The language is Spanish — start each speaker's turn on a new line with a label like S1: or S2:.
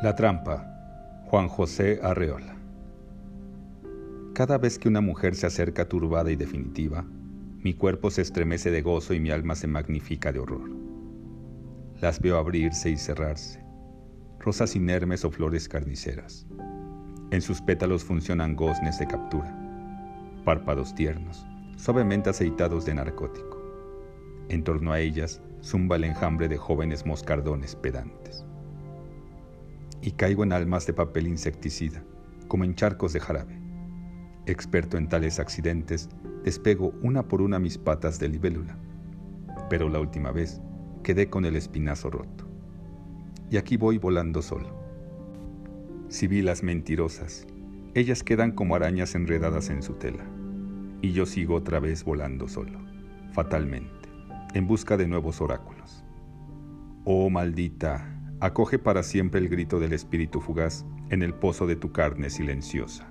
S1: La trampa. Juan José Arreola. Cada vez que una mujer se acerca turbada y definitiva, mi cuerpo se estremece de gozo y mi alma se magnifica de horror. Las veo abrirse y cerrarse, rosas inermes o flores carniceras. En sus pétalos funcionan goznes de captura, párpados tiernos, suavemente aceitados de narcótico. En torno a ellas zumba el enjambre de jóvenes moscardones pedantes y caigo en almas de papel insecticida, como en charcos de jarabe. Experto en tales accidentes, despego una por una mis patas de libélula, pero la última vez quedé con el espinazo roto. Y aquí voy volando solo. Sibilas mentirosas, ellas quedan como arañas enredadas en su tela, y yo sigo otra vez volando solo, fatalmente, en busca de nuevos oráculos. Oh maldita, acoge para siempre el grito del espíritu fugaz en el pozo de tu carne silenciosa.